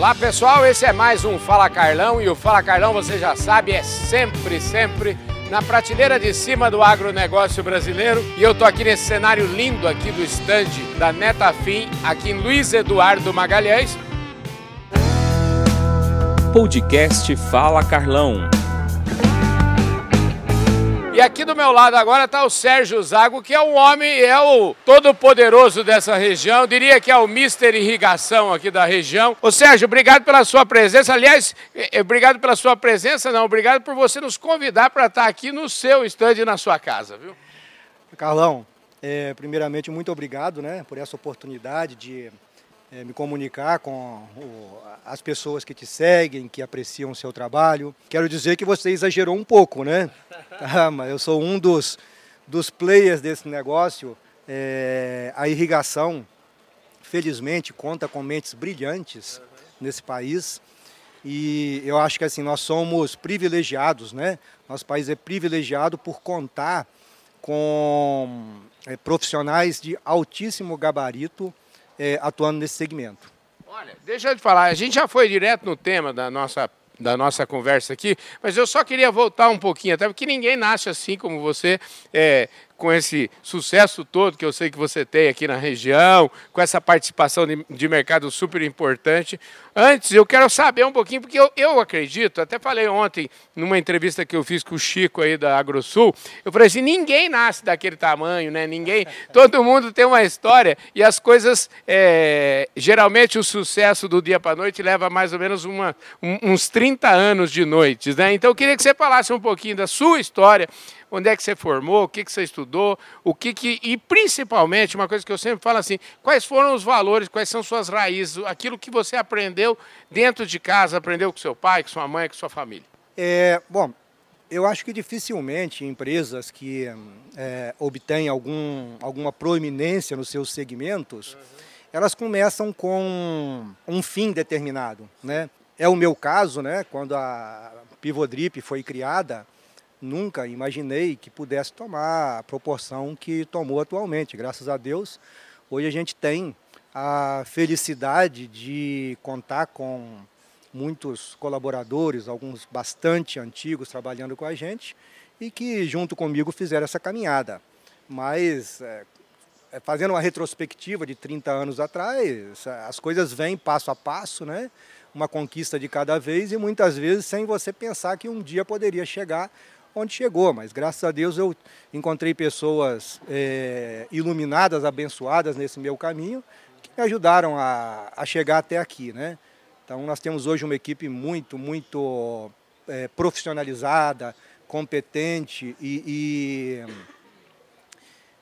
Olá pessoal, esse é mais um Fala Carlão e o Fala Carlão você já sabe é sempre, sempre na prateleira de cima do agronegócio brasileiro e eu tô aqui nesse cenário lindo aqui do estande da Netafim, aqui em Luiz Eduardo Magalhães. Podcast Fala Carlão. E aqui do meu lado agora está o Sérgio Zago, que é um homem, é o todo-poderoso dessa região, diria que é o Mister Irrigação aqui da região. Ô Sérgio, obrigado pela sua presença. Aliás, eh, eh, obrigado pela sua presença, não, obrigado por você nos convidar para estar aqui no seu estande na sua casa, viu? Carlão, é, primeiramente, muito obrigado né, por essa oportunidade de é, me comunicar com o, as pessoas que te seguem, que apreciam o seu trabalho. Quero dizer que você exagerou um pouco, né? Ah, mas eu sou um dos, dos players desse negócio. É, a irrigação, felizmente, conta com mentes brilhantes nesse país. E eu acho que assim, nós somos privilegiados, né? Nosso país é privilegiado por contar com é, profissionais de altíssimo gabarito é, atuando nesse segmento. Olha, deixa eu te falar, a gente já foi direto no tema da nossa da nossa conversa aqui, mas eu só queria voltar um pouquinho, até porque ninguém nasce assim como você, é, com esse sucesso todo que eu sei que você tem aqui na região, com essa participação de, de mercado super importante. Antes, eu quero saber um pouquinho, porque eu, eu acredito, até falei ontem, numa entrevista que eu fiz com o Chico aí da AgroSul, eu falei assim, ninguém nasce daquele tamanho, né? Ninguém, todo mundo tem uma história e as coisas, é, geralmente o sucesso do dia para a noite leva mais ou menos uma, um, uns 30 anos de noites, né? Então eu queria que você falasse um pouquinho da sua história, onde é que você formou, o que, que você estudou, o que, que. E principalmente, uma coisa que eu sempre falo assim, quais foram os valores, quais são suas raízes, aquilo que você aprendeu dentro de casa, aprendeu com seu pai, com sua mãe, com sua família? É, bom, eu acho que dificilmente empresas que é, obtêm algum, alguma proeminência nos seus segmentos, uhum. elas começam com um fim determinado, né? É o meu caso, né? Quando a Pivodrip foi criada, nunca imaginei que pudesse tomar a proporção que tomou atualmente. Graças a Deus, hoje a gente tem a felicidade de contar com muitos colaboradores, alguns bastante antigos trabalhando com a gente e que junto comigo fizeram essa caminhada. Mas é, é fazendo uma retrospectiva de 30 anos atrás, as coisas vêm passo a passo, né? Uma conquista de cada vez e muitas vezes sem você pensar que um dia poderia chegar onde chegou, mas graças a Deus eu encontrei pessoas é, iluminadas, abençoadas nesse meu caminho, que me ajudaram a, a, chegar até aqui, né? Então nós temos hoje uma equipe muito, muito é, profissionalizada, competente e, e,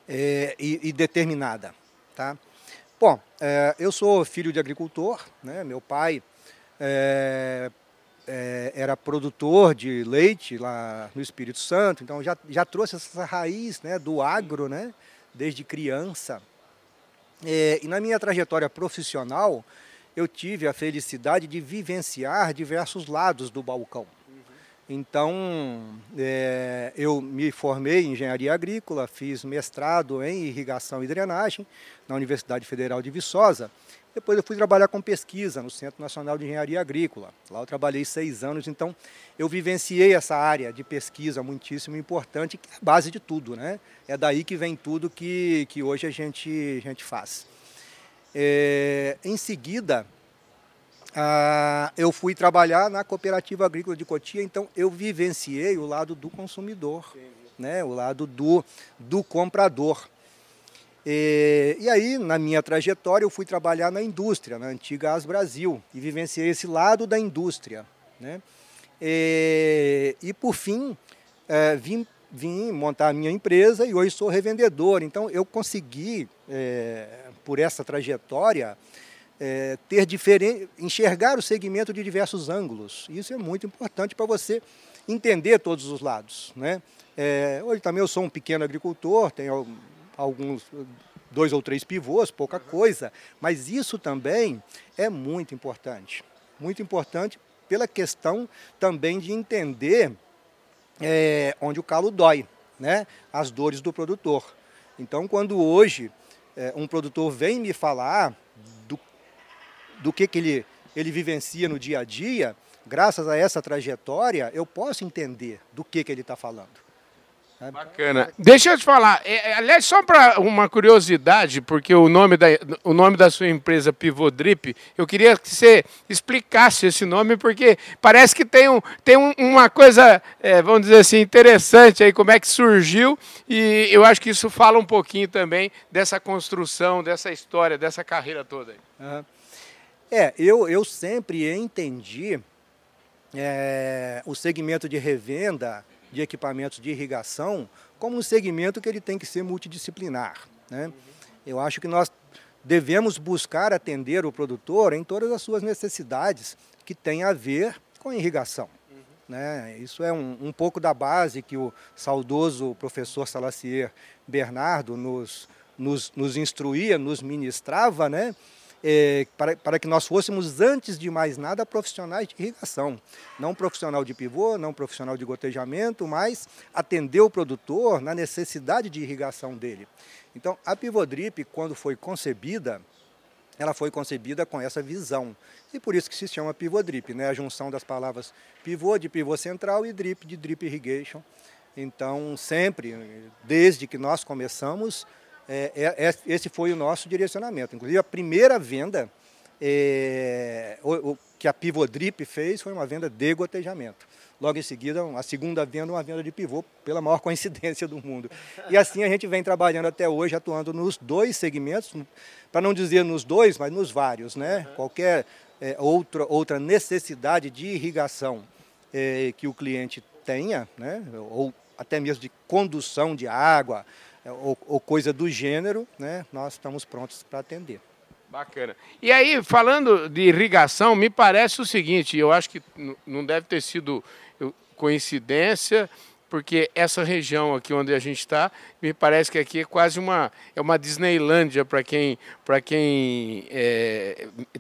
é, e, e determinada, tá? Bom, eu sou filho de agricultor, né? Meu pai é, era produtor de leite lá no Espírito Santo, então já, já trouxe essa raiz né, do agro né, desde criança. É, e na minha trajetória profissional, eu tive a felicidade de vivenciar diversos lados do balcão. Então, é, eu me formei em engenharia agrícola, fiz mestrado em irrigação e drenagem na Universidade Federal de Viçosa depois eu fui trabalhar com pesquisa no Centro Nacional de Engenharia Agrícola. Lá eu trabalhei seis anos, então eu vivenciei essa área de pesquisa muitíssimo importante, que é a base de tudo, né? É daí que vem tudo que, que hoje a gente, a gente faz. É, em seguida, ah, eu fui trabalhar na Cooperativa Agrícola de Cotia, então eu vivenciei o lado do consumidor, né? o lado do, do comprador. E, e, aí, na minha trajetória, eu fui trabalhar na indústria, na antiga As Brasil, e vivenciei esse lado da indústria. Né? E, e por fim, é, vim, vim montar a minha empresa e hoje sou revendedor. Então, eu consegui, é, por essa trajetória, é, ter diferente, enxergar o segmento de diversos ângulos. Isso é muito importante para você entender todos os lados. Né? É, hoje também eu sou um pequeno agricultor, tenho alguns dois ou três pivôs, pouca coisa, mas isso também é muito importante. Muito importante pela questão também de entender é, onde o calo dói, né? as dores do produtor. Então, quando hoje é, um produtor vem me falar do, do que, que ele ele vivencia no dia a dia, graças a essa trajetória, eu posso entender do que, que ele está falando. Bacana. Deixa eu te falar, é, é aliás, só para uma curiosidade, porque o nome, da, o nome da sua empresa Pivodrip, eu queria que você explicasse esse nome, porque parece que tem, um, tem um, uma coisa, é, vamos dizer assim, interessante aí, como é que surgiu, e eu acho que isso fala um pouquinho também dessa construção, dessa história, dessa carreira toda. Aí. Uhum. É, eu, eu sempre entendi é, o segmento de revenda de equipamentos de irrigação como um segmento que ele tem que ser multidisciplinar. Né? Eu acho que nós devemos buscar atender o produtor em todas as suas necessidades que têm a ver com a irrigação. Né? Isso é um, um pouco da base que o saudoso professor Salacier Bernardo nos, nos, nos instruía, nos ministrava, né? É, para, para que nós fôssemos, antes de mais nada, profissionais de irrigação. Não profissional de pivô, não profissional de gotejamento, mas atender o produtor na necessidade de irrigação dele. Então, a Pivodrip, quando foi concebida, ela foi concebida com essa visão. E por isso que se chama Pivodrip, né? a junção das palavras pivô, de pivô central, e drip, de drip irrigation. Então, sempre, desde que nós começamos, é, é, é, esse foi o nosso direcionamento. Inclusive, a primeira venda é, o, o, que a Pivodrip fez foi uma venda de gotejamento. Logo em seguida, a segunda venda, uma venda de pivô, pela maior coincidência do mundo. E assim a gente vem trabalhando até hoje, atuando nos dois segmentos, para não dizer nos dois, mas nos vários. Né? Uhum. Qualquer é, outra, outra necessidade de irrigação é, que o cliente tenha, né? ou até mesmo de condução de água, ou, ou coisa do gênero, né, nós estamos prontos para atender. Bacana. E aí, falando de irrigação, me parece o seguinte, eu acho que não deve ter sido coincidência, porque essa região aqui onde a gente está, me parece que aqui é quase uma, é uma Disneylândia para quem, quem é,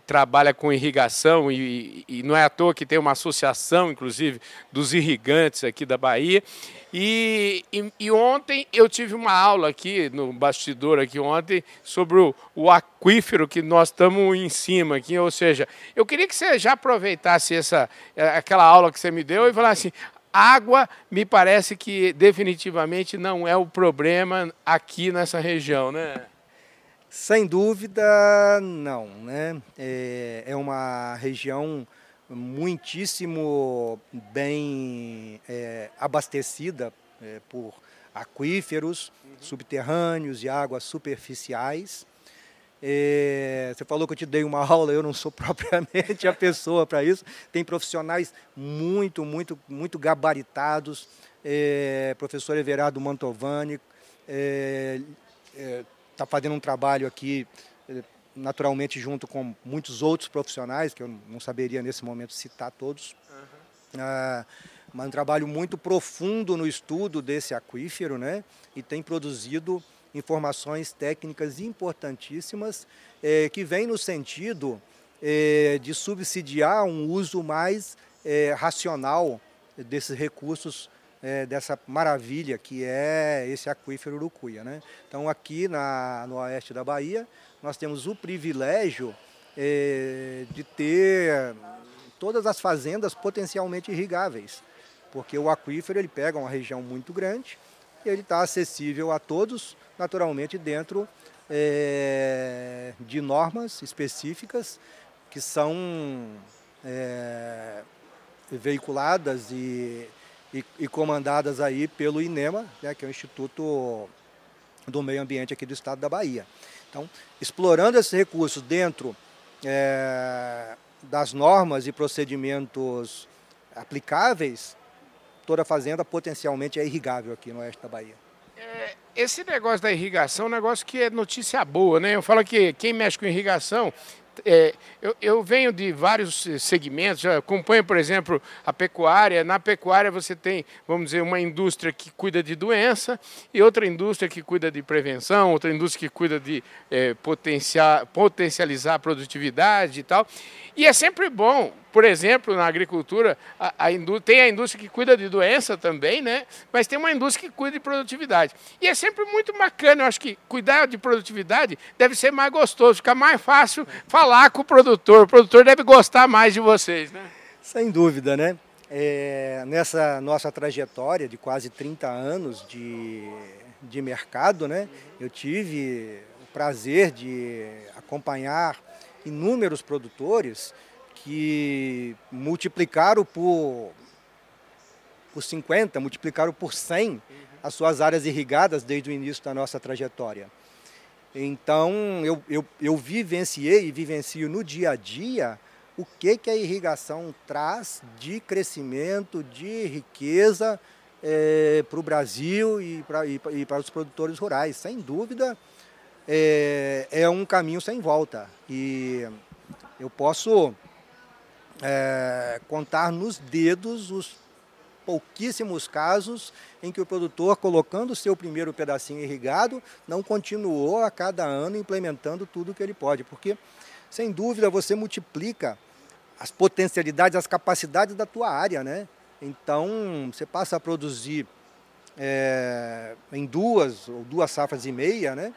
trabalha com irrigação, e, e, não é à toa que tem uma associação, inclusive, dos irrigantes aqui da Bahia. E, e, e ontem eu tive uma aula aqui, no bastidor aqui ontem, sobre o, o aquífero que nós estamos em cima aqui, ou seja, eu queria que você já aproveitasse essa, aquela aula que você me deu e falasse, Água, me parece que definitivamente não é o problema aqui nessa região, né? Sem dúvida, não. Né? É, é uma região muitíssimo bem é, abastecida é, por aquíferos uhum. subterrâneos e águas superficiais. É, você falou que eu te dei uma aula, eu não sou propriamente a pessoa para isso. Tem profissionais muito, muito, muito gabaritados. É, professor Everardo Mantovani está é, é tá fazendo um trabalho aqui, é, naturalmente, junto com muitos outros profissionais, que eu não saberia nesse momento citar todos. Uhum. Ah, mas um trabalho muito profundo no estudo desse aquífero, né? E tem produzido informações técnicas importantíssimas é, que vêm no sentido é, de subsidiar um uso mais racional desses recursos, dessa maravilha que é esse aquífero Urucuia. Né? Então aqui na, no oeste da Bahia nós temos o privilégio de ter todas as fazendas potencialmente irrigáveis, porque o aquífero ele pega uma região muito grande e ele está acessível a todos naturalmente dentro é, de normas específicas que são é, veiculadas e, e, e, comandadas aí pelo INEMA, né, que é o Instituto do Meio Ambiente aqui do Estado da Bahia. Então, explorando esses recursos dentro é, das normas e procedimentos aplicáveis, toda fazenda potencialmente é irrigável aqui no oeste da Bahia. É, esse negócio da irrigação é um negócio que é notícia boa, né? Eu falo que quem mexe com irrigação é, eu, eu, venho de vários segmentos, acompanho, por exemplo, a pecuária. Na pecuária você tem, vamos dizer, uma indústria que cuida de doença e outra indústria que cuida de prevenção, outra indústria que cuida de é, potencializar a produtividade e tal. E é sempre bom por exemplo, na agricultura, a, a tem a indústria que cuida de doença também, né? mas tem uma indústria que cuida de produtividade. E é sempre muito bacana, eu acho que cuidar de produtividade deve ser mais gostoso, fica mais fácil falar com o produtor. O produtor deve gostar mais de vocês. Né? Sem dúvida, né? É, nessa nossa trajetória de quase 30 anos de, de mercado, né, eu tive o prazer de acompanhar inúmeros produtores que multiplicaram por, por 50, multiplicaram por 100 as suas áreas irrigadas desde o início da nossa trajetória. Então, eu, eu, eu vivenciei e vivencio no dia a dia o que, que a irrigação traz de crescimento, de riqueza é, para o Brasil e para, e, e para os produtores rurais. Sem dúvida, é, é um caminho sem volta. E eu posso é, contar nos dedos os pouquíssimos casos em que o produtor, colocando o seu primeiro pedacinho irrigado, não continuou a cada ano implementando tudo o que ele pode. Porque, sem dúvida, você multiplica as potencialidades, as capacidades da tua área, né? Então, você passa a produzir é, em duas ou duas safras e meia, né?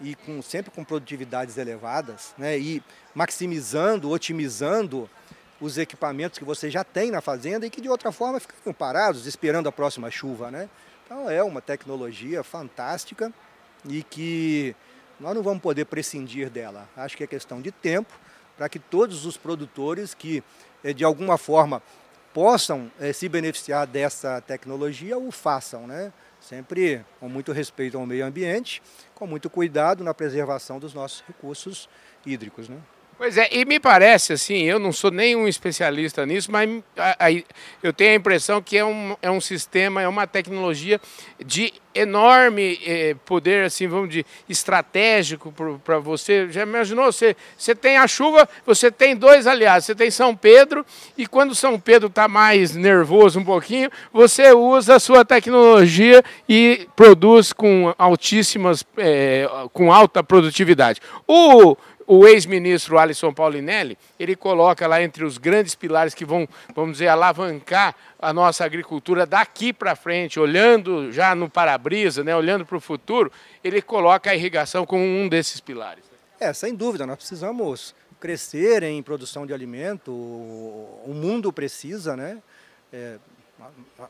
E com, sempre com produtividades elevadas, né? E maximizando, otimizando os equipamentos que você já tem na fazenda e que de outra forma ficam parados esperando a próxima chuva, né? Então é uma tecnologia fantástica e que nós não vamos poder prescindir dela. Acho que é questão de tempo para que todos os produtores que, eh, de alguma forma, possam eh, se beneficiar dessa tecnologia o façam, né? Sempre com muito respeito ao meio ambiente, com muito cuidado na preservação dos nossos recursos hídricos, né? Pois é, e me parece assim, eu não sou nenhum especialista nisso, mas eu tenho a impressão que é um, é um sistema, é uma tecnologia de enorme eh, poder, assim, vamos dizer, estratégico para você. Já imaginou? Você, você tem a chuva, você tem dois aliados, você tem São Pedro, e quando São Pedro está mais nervoso um pouquinho, você usa a sua tecnologia e produz com altíssimas, eh, com alta produtividade. O o ex-ministro Alisson Paulinelli, ele coloca lá entre os grandes pilares que vão, vamos dizer, alavancar a nossa agricultura daqui para frente, olhando já no para-brisa, né, olhando para o futuro, ele coloca a irrigação como um desses pilares. É, sem dúvida, nós precisamos crescer em produção de alimento, o mundo precisa, né? É,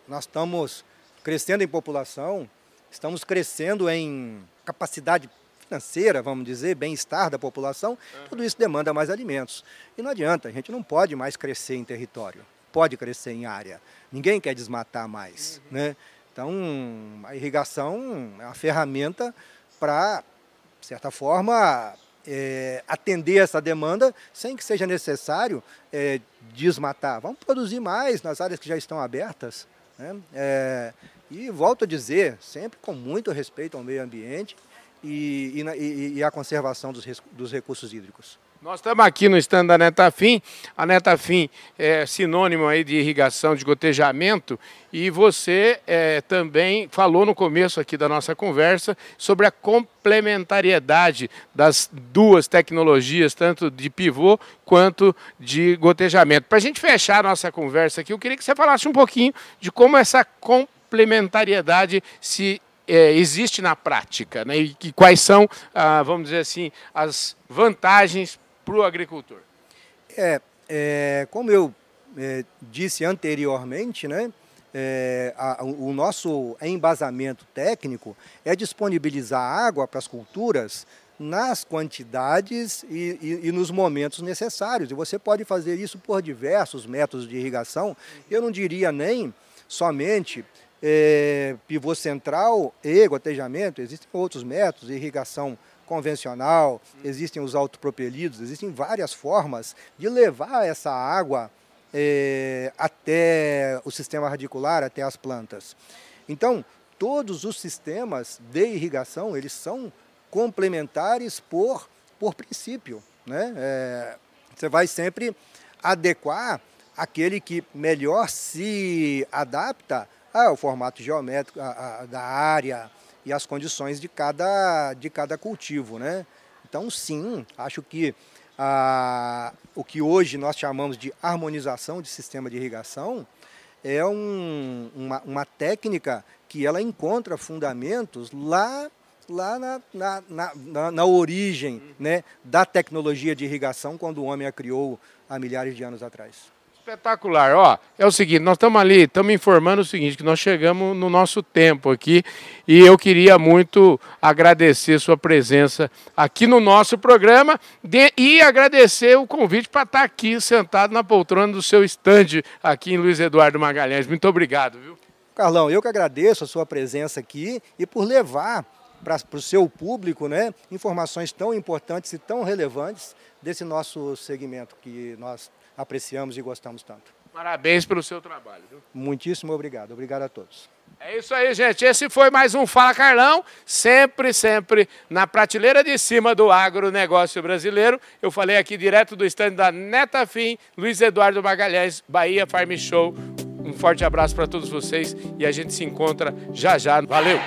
nós estamos crescendo em população, estamos crescendo em capacidade financeira, vamos dizer, bem-estar da população, uhum. tudo isso demanda mais alimentos. E não adianta, a gente não pode mais crescer em território, pode crescer em área. Ninguém quer desmatar mais. Uhum. Né? Então, a irrigação é uma ferramenta para, de certa forma, é, atender essa demanda sem que seja necessário é, desmatar. Vamos produzir mais nas áreas que já estão abertas. Né? É, e volto a dizer, sempre com muito respeito ao meio ambiente, e, e, e a conservação dos, dos recursos hídricos. Nós estamos aqui no stand da Netafim. A Netafim é sinônimo aí de irrigação, de gotejamento. E você é, também falou no começo aqui da nossa conversa sobre a complementariedade das duas tecnologias, tanto de pivô quanto de gotejamento. Para a gente fechar a nossa conversa aqui, eu queria que você falasse um pouquinho de como essa complementariedade se é, existe na prática né? e, quais são, ah, vamos dizer assim, as vantagens para o agricultor? É, é, como eu é, disse anteriormente, né, é, a, o nosso embasamento técnico é disponibilizar água para as culturas nas quantidades e, e, e, nos momentos necessários. E você pode fazer isso por diversos métodos de irrigação. Eu não diria nem somente é, pivô central e gotejamento, existem outros métodos, irrigação convencional, existem os autopropelidos, existem várias formas de levar essa água é, até o sistema radicular, até as plantas. Então, todos os sistemas de irrigação, eles são complementares por, por princípio. Né? É, você vai sempre adequar aquele que melhor se adapta ah, o formato geométrico a, a, da área e as condições de cada, de cada cultivo. Né? Então, sim, acho que a, o que hoje nós chamamos de harmonização de sistema de irrigação, é um, uma, uma técnica que ela encontra fundamentos lá lá na, na, na, na, origem né, da tecnologia de irrigação, quando o homem a criou há milhares de anos atrás. Espetacular. Ó, é o seguinte, nós estamos ali, estamos informando o seguinte, que nós chegamos no nosso tempo aqui e eu queria muito agradecer sua presença aqui no nosso programa de, e agradecer o convite para estar aqui sentado na poltrona do seu estande aqui em Luiz Eduardo Magalhães. Muito obrigado, viu? Carlão, eu que agradeço a sua presença aqui e por levar para o seu público né, informações tão importantes e tão relevantes desse nosso segmento que nós apreciamos e gostamos tanto. Parabéns pelo seu trabalho. Viu? Muitíssimo obrigado. Obrigado a todos. É isso aí, gente. Esse foi mais um Fala Carlão, sempre, sempre na prateleira de cima do agronegócio brasileiro. Eu falei aqui direto do estande da Netafim, Luiz Eduardo Magalhães, Bahia Farm Show. Um forte abraço para todos vocês e a gente se encontra já já. Valeu!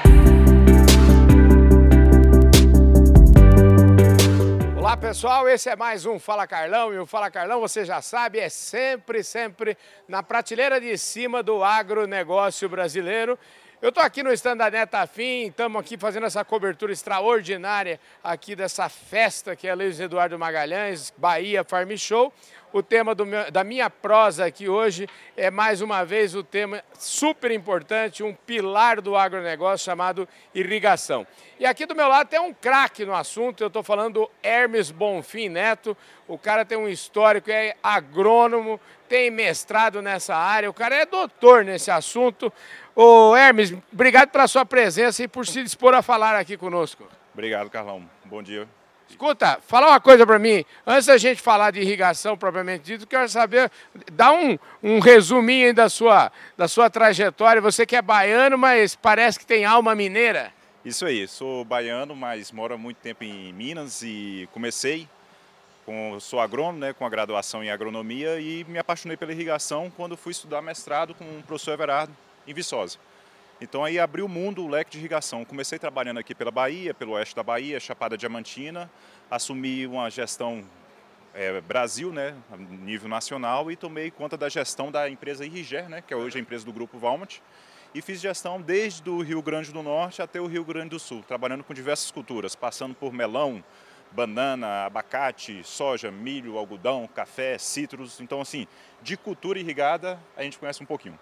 Olá pessoal, esse é mais um Fala Carlão e o Fala Carlão, você já sabe, é sempre, sempre na prateleira de cima do agronegócio brasileiro. Eu estou aqui no stand da Netafim, estamos aqui fazendo essa cobertura extraordinária aqui dessa festa que é Luiz Eduardo Magalhães, Bahia Farm Show. O tema meu, da minha prosa aqui hoje é mais uma vez o tema super importante, um pilar do agronegócio chamado irrigação. E aqui do meu lado tem um craque no assunto, eu estou falando do Hermes Bonfim Neto. O cara tem um histórico, é agrônomo, tem mestrado nessa área, o cara é doutor nesse assunto. Ô Hermes, obrigado pela sua presença e por se dispor a falar aqui conosco. Obrigado, Carlão. Bom dia. Escuta, fala uma coisa para mim. Antes da gente falar de irrigação propriamente dito, quero saber, dá um, um resuminho da sua, da sua trajetória. Você que é baiano, mas parece que tem alma mineira. Isso aí, sou baiano, mas moro há muito tempo em Minas e comecei, com, sou agrônomo, né, com a graduação em agronomia e me apaixonei pela irrigação quando fui estudar mestrado com o professor Everardo em Viçosa. Então aí abriu o mundo, o leque de irrigação. Comecei trabalhando aqui pela Bahia, pelo oeste da Bahia, Chapada Diamantina, assumi uma gestão é, Brasil, né, nível nacional, e tomei conta da gestão da empresa Irriger, né, que é hoje a empresa do Grupo Valmont, e fiz gestão desde o Rio Grande do Norte até o Rio Grande do Sul, trabalhando com diversas culturas, passando por melão, banana, abacate, soja, milho, algodão, café, citros. Então, assim, de cultura irrigada, a gente conhece um pouquinho.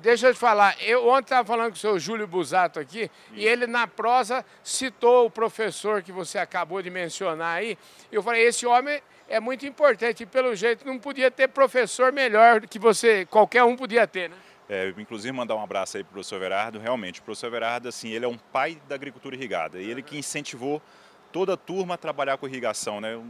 Deixa eu te falar, eu ontem estava falando com o seu Júlio Busato aqui, Isso. e ele na prosa citou o professor que você acabou de mencionar aí. Eu falei, esse homem é muito importante, e pelo jeito não podia ter professor melhor que você, qualquer um podia ter, né? É, inclusive mandar um abraço aí para o professor Everardo, realmente, o professor Everardo, assim, ele é um pai da agricultura irrigada, e ele que incentivou toda a turma trabalhar com irrigação, né?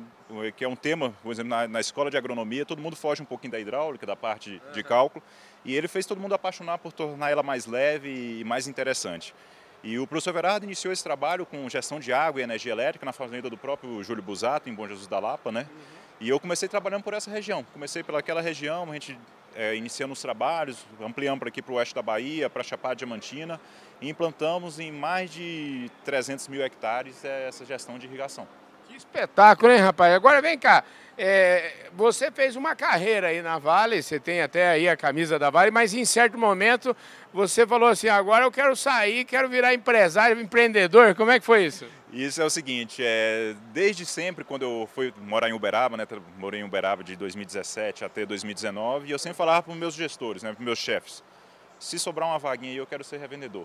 que é um tema, por exemplo, na, na, escola de agronomia, todo mundo foge um pouquinho da hidráulica, da parte de cálculo, e ele fez todo mundo apaixonar por tornar ela mais leve e mais interessante. E o professor Verardo iniciou esse trabalho com gestão de água e energia elétrica na fazenda do próprio Júlio Busato, em Bom Jesus da Lapa, né? Uhum. E eu comecei trabalhando por essa região. Comecei pelaquela região, a gente é, iniciando os trabalhos, ampliamos aqui para o oeste da Bahia, para Chapada Diamantina, e implantamos em mais de 300 mil hectares é, essa gestão de irrigação. Que espetáculo, hein, rapaz? Agora vem cá, é, você fez uma carreira aí na Vale, você tem até aí a camisa da Vale, mas em certo momento você falou assim, agora eu quero sair, quero virar empresário, empreendedor. Como é que foi isso? Isso é o seguinte, é, desde sempre, quando eu fui morar em Uberaba, né, morei em Uberaba de 2017 até 2019, e eu sempre falava para os meus gestores, né, para os meus chefes, se sobrar uma vaguinha aí, eu quero ser revendedor.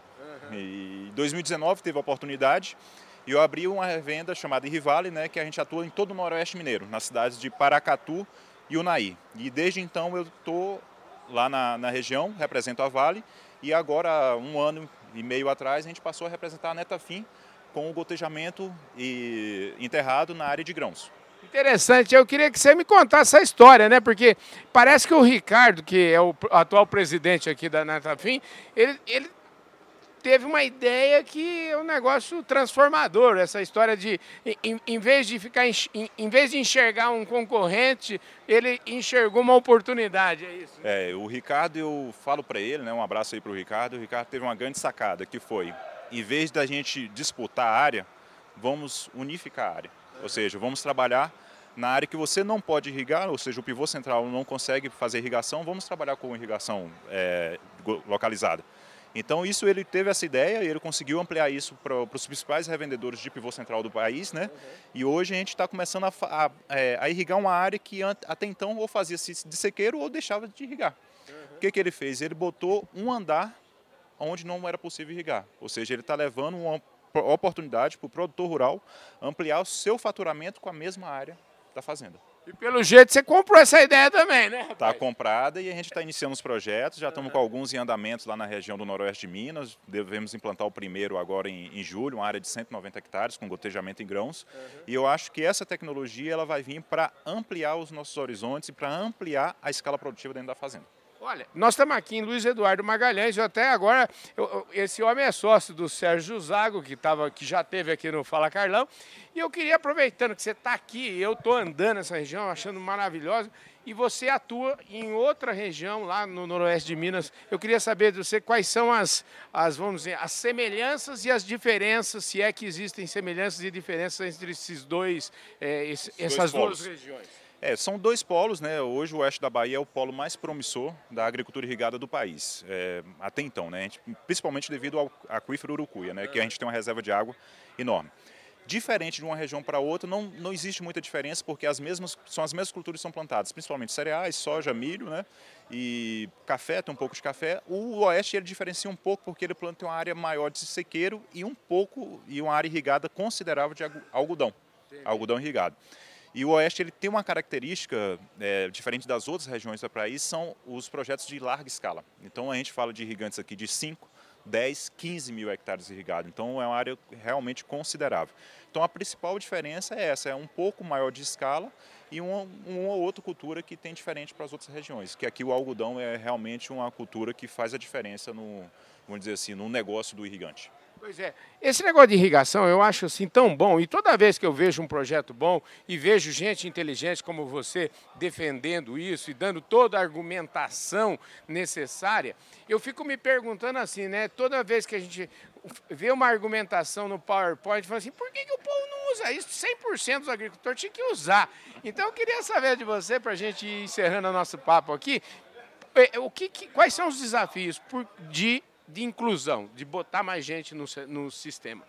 Uhum. E em 2019 teve a oportunidade, e eu abri uma revenda chamada Rivale, né, que a gente atua em todo o Noroeste Mineiro, nas cidades de Paracatu e Unai. E desde então eu estou lá na, na, região, represento a Vale, e agora, um ano e meio atrás, a gente passou a representar a Netafim com o gotejamento e enterrado na área de grãos. Interessante, eu queria que você me contasse essa história, né? Porque parece que o Ricardo, que é o atual presidente aqui da Netafim, ele, ele teve uma ideia que é um negócio transformador, essa história de, em, em vez de ficar, em, em, vez de enxergar um concorrente, ele enxergou uma oportunidade, é isso? É, o Ricardo, eu falo para ele, né, um abraço aí para o Ricardo, o Ricardo teve uma grande sacada, que foi, em vez da gente disputar a área, vamos unificar a área, ou seja, vamos trabalhar Na área que você não pode irrigar, ou seja, o pivô central não consegue fazer irrigação, vamos trabalhar com irrigação é, localizada. Então isso ele teve essa ideia e ele conseguiu ampliar isso para os principais revendedores de pivô central do país, né? Uhum. E hoje a gente está começando a, a, é, a, irrigar uma área que até então ou fazia-se de sequeiro ou deixava de irrigar. Uhum. O que, que ele fez? Ele botou um andar onde não era possível irrigar. Ou seja, ele está levando uma oportunidade para o produtor rural ampliar o seu faturamento com a mesma área da fazenda. E pelo jeito você comprou essa ideia também, né? Está comprada e a gente está iniciando os projetos, já estamos com alguns em andamentos lá na região do noroeste de Minas. Devemos implantar o primeiro agora em, em julho, uma área de 190 hectares com gotejamento em grãos. Uhum. E eu acho que essa tecnologia ela vai vir para ampliar os nossos horizontes e para ampliar a escala produtiva dentro da fazenda. Olha, nós estamos aqui em Luiz Eduardo Magalhães, eu até agora, eu, esse homem é sócio do Sérgio Zago, que, tava, que já teve aqui no Fala Carlão, e eu queria, aproveitando que você está aqui, eu estou andando nessa região, achando maravilhosa, e você atua em outra região, lá no noroeste de Minas, eu queria saber de você quais são as, as, vamos dizer, as semelhanças e as diferenças, se é que existem semelhanças e diferenças entre esses dois, esse, essas duas regiões. É, são dois polos, né? Hoje o oeste da Bahia é o polo mais promissor da agricultura irrigada do país, é, até então, né? Gente, principalmente devido ao aquífero Urucuia, né? Que a gente tem uma reserva de água enorme. Diferente de uma região para outra, não, não existe muita diferença, porque as mesmas, são as mesmas culturas que são plantadas, principalmente cereais, soja, milho, né? E café, tem um pouco de café. O oeste ele diferencia um pouco porque ele planta uma área maior de sequeiro e um pouco e uma área irrigada considerável de algodão, Entendi. algodão irrigado. E o Oeste ele tem uma característica é, diferente das outras regiões do país, são os projetos de larga escala. Então a gente fala de irrigantes aqui de 5, 10, 15 mil hectares irrigados. Então é uma área realmente considerável. Então a principal diferença é essa, é um pouco maior de escala e uma, uma outra cultura que tem diferente para as outras regiões. Que aqui o algodão é realmente uma cultura que faz a diferença no, vamos dizer assim, no negócio do irrigante. Pois é. Esse negócio de irrigação eu acho assim tão bom. E toda vez que eu vejo um projeto bom e vejo gente inteligente como você defendendo isso e dando toda a argumentação necessária, eu fico me perguntando assim, né? Toda vez que a gente vê uma argumentação no PowerPoint, fala assim, por que, que o povo não usa isso? 100% dos agricultores tinham que usar. Então eu queria saber de você, para a gente ir encerrando o nosso papo aqui, é, o que, que, quais são os desafios de de inclusão, de botar mais gente no, no sistema?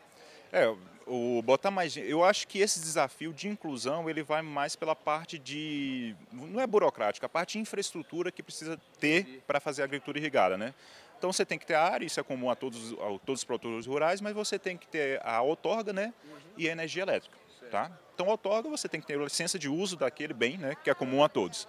É, o botar mais eu acho que esse desafio de inclusão ele vai mais pela parte de não é burocrática, a parte de infraestrutura que precisa ter para fazer a agricultura irrigada, né? Então você tem que ter a área, isso é comum a todos, a todos os produtores rurais, mas você tem que ter a outorga, né, uhum. e a energia elétrica, tá? Então a outorga você tem que ter a licença de uso daquele bem, né, que é comum a todos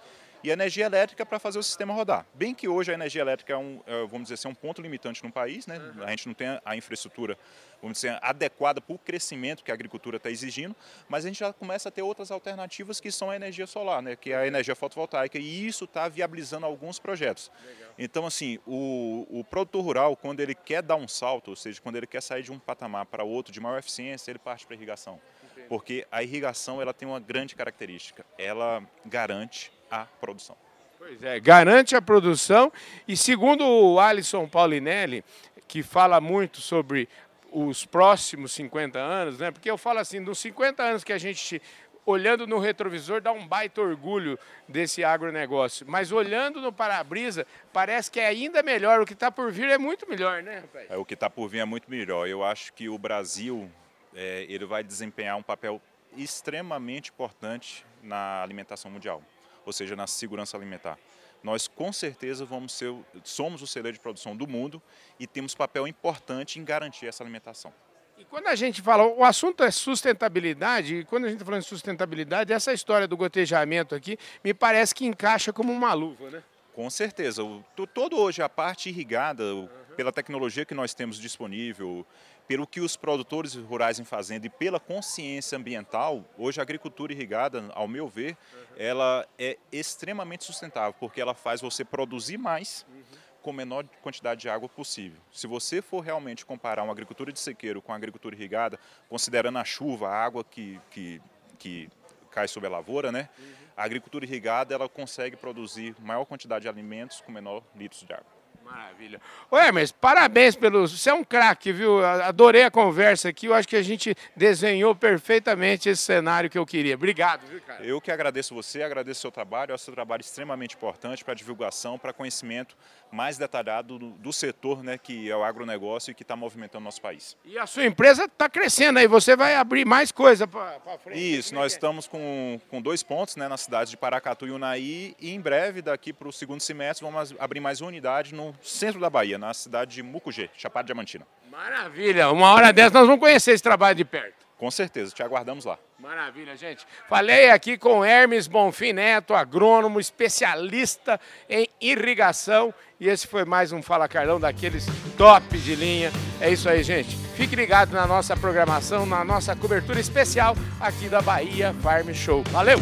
e energia elétrica para fazer o sistema rodar. Bem que hoje a energia elétrica é um, é, vamos dizer assim, um ponto limitante no país, né? Uhum. A gente não tem a infraestrutura, vamos dizer, adequada para o crescimento que a agricultura está exigindo, mas a gente já começa a ter outras alternativas que são a energia solar, né? Que é a energia fotovoltaica e isso está viabilizando alguns projetos. Legal. Então, assim, o, o produtor rural, quando ele quer dar um salto, ou seja, quando ele quer sair de um patamar para outro de maior eficiência, ele parte para a irrigação. Porque a irrigação ela tem uma grande característica, ela garante a produção. Pois é, garante a produção e segundo o Alisson Paulinelli, que fala muito sobre os próximos 50 anos, né? Porque eu falo assim, dos 50 anos que a gente olhando no retrovisor dá um baita orgulho desse agronegócio, mas olhando no para-brisa parece que é ainda melhor, o que está por vir é muito melhor, né, rapaz? É, o que está por vir é muito melhor. Eu acho que o Brasil é, ele vai desempenhar um papel extremamente importante na alimentação mundial ou seja, na segurança alimentar. Nós com certeza vamos ser, somos o celeiro de produção do mundo e temos papel importante em garantir essa alimentação. E quando a gente fala, o assunto é sustentabilidade, e quando a gente está falando de sustentabilidade, essa história do gotejamento aqui me parece que encaixa como uma luva, né? Com certeza. O, todo hoje a parte irrigada, uhum. Pela tecnologia que nós temos disponível, pelo que os produtores rurais em fazenda e pela consciência ambiental, hoje a agricultura irrigada, ao meu ver, uhum. ela é extremamente sustentável, porque ela faz você produzir mais uhum. com a menor quantidade de água possível. Se você for realmente comparar uma agricultura de sequeiro com a agricultura irrigada, considerando a chuva, a água que, que, que cai sobre a lavoura, né? Uhum. A agricultura irrigada ela consegue produzir maior quantidade de alimentos com menor litros de água. Maravilha. Ô Hermes, parabéns pelo. Você é um craque, viu? Adorei a conversa aqui. Eu acho que a gente desenhou perfeitamente esse cenário que eu queria. Obrigado, viu, cara? Eu que agradeço você, agradeço o seu trabalho. É o seu trabalho extremamente importante para divulgação, para conhecimento mais detalhado do, do, setor, né, que é o agronegócio e que está movimentando o nosso país. E a sua empresa está crescendo aí, você vai abrir mais coisa para frente. Isso, nós é? estamos com, com dois pontos né, na cidade de Paracatu e Unaí e em breve, daqui para o segundo semestre, vamos abrir mais uma unidade no centro da Bahia, na cidade de Mucugê, Chapada Diamantina. Maravilha, uma hora dessa nós vamos conhecer esse trabalho de perto. Com certeza, te aguardamos lá. Maravilha, gente. Falei aqui com Hermes Bonfim Neto, agrônomo, especialista em irrigação. E esse foi mais um Fala Carlão daqueles top de linha. É isso aí, gente. Fique ligado na nossa programação, na nossa cobertura especial aqui da Bahia Farm Show. Valeu!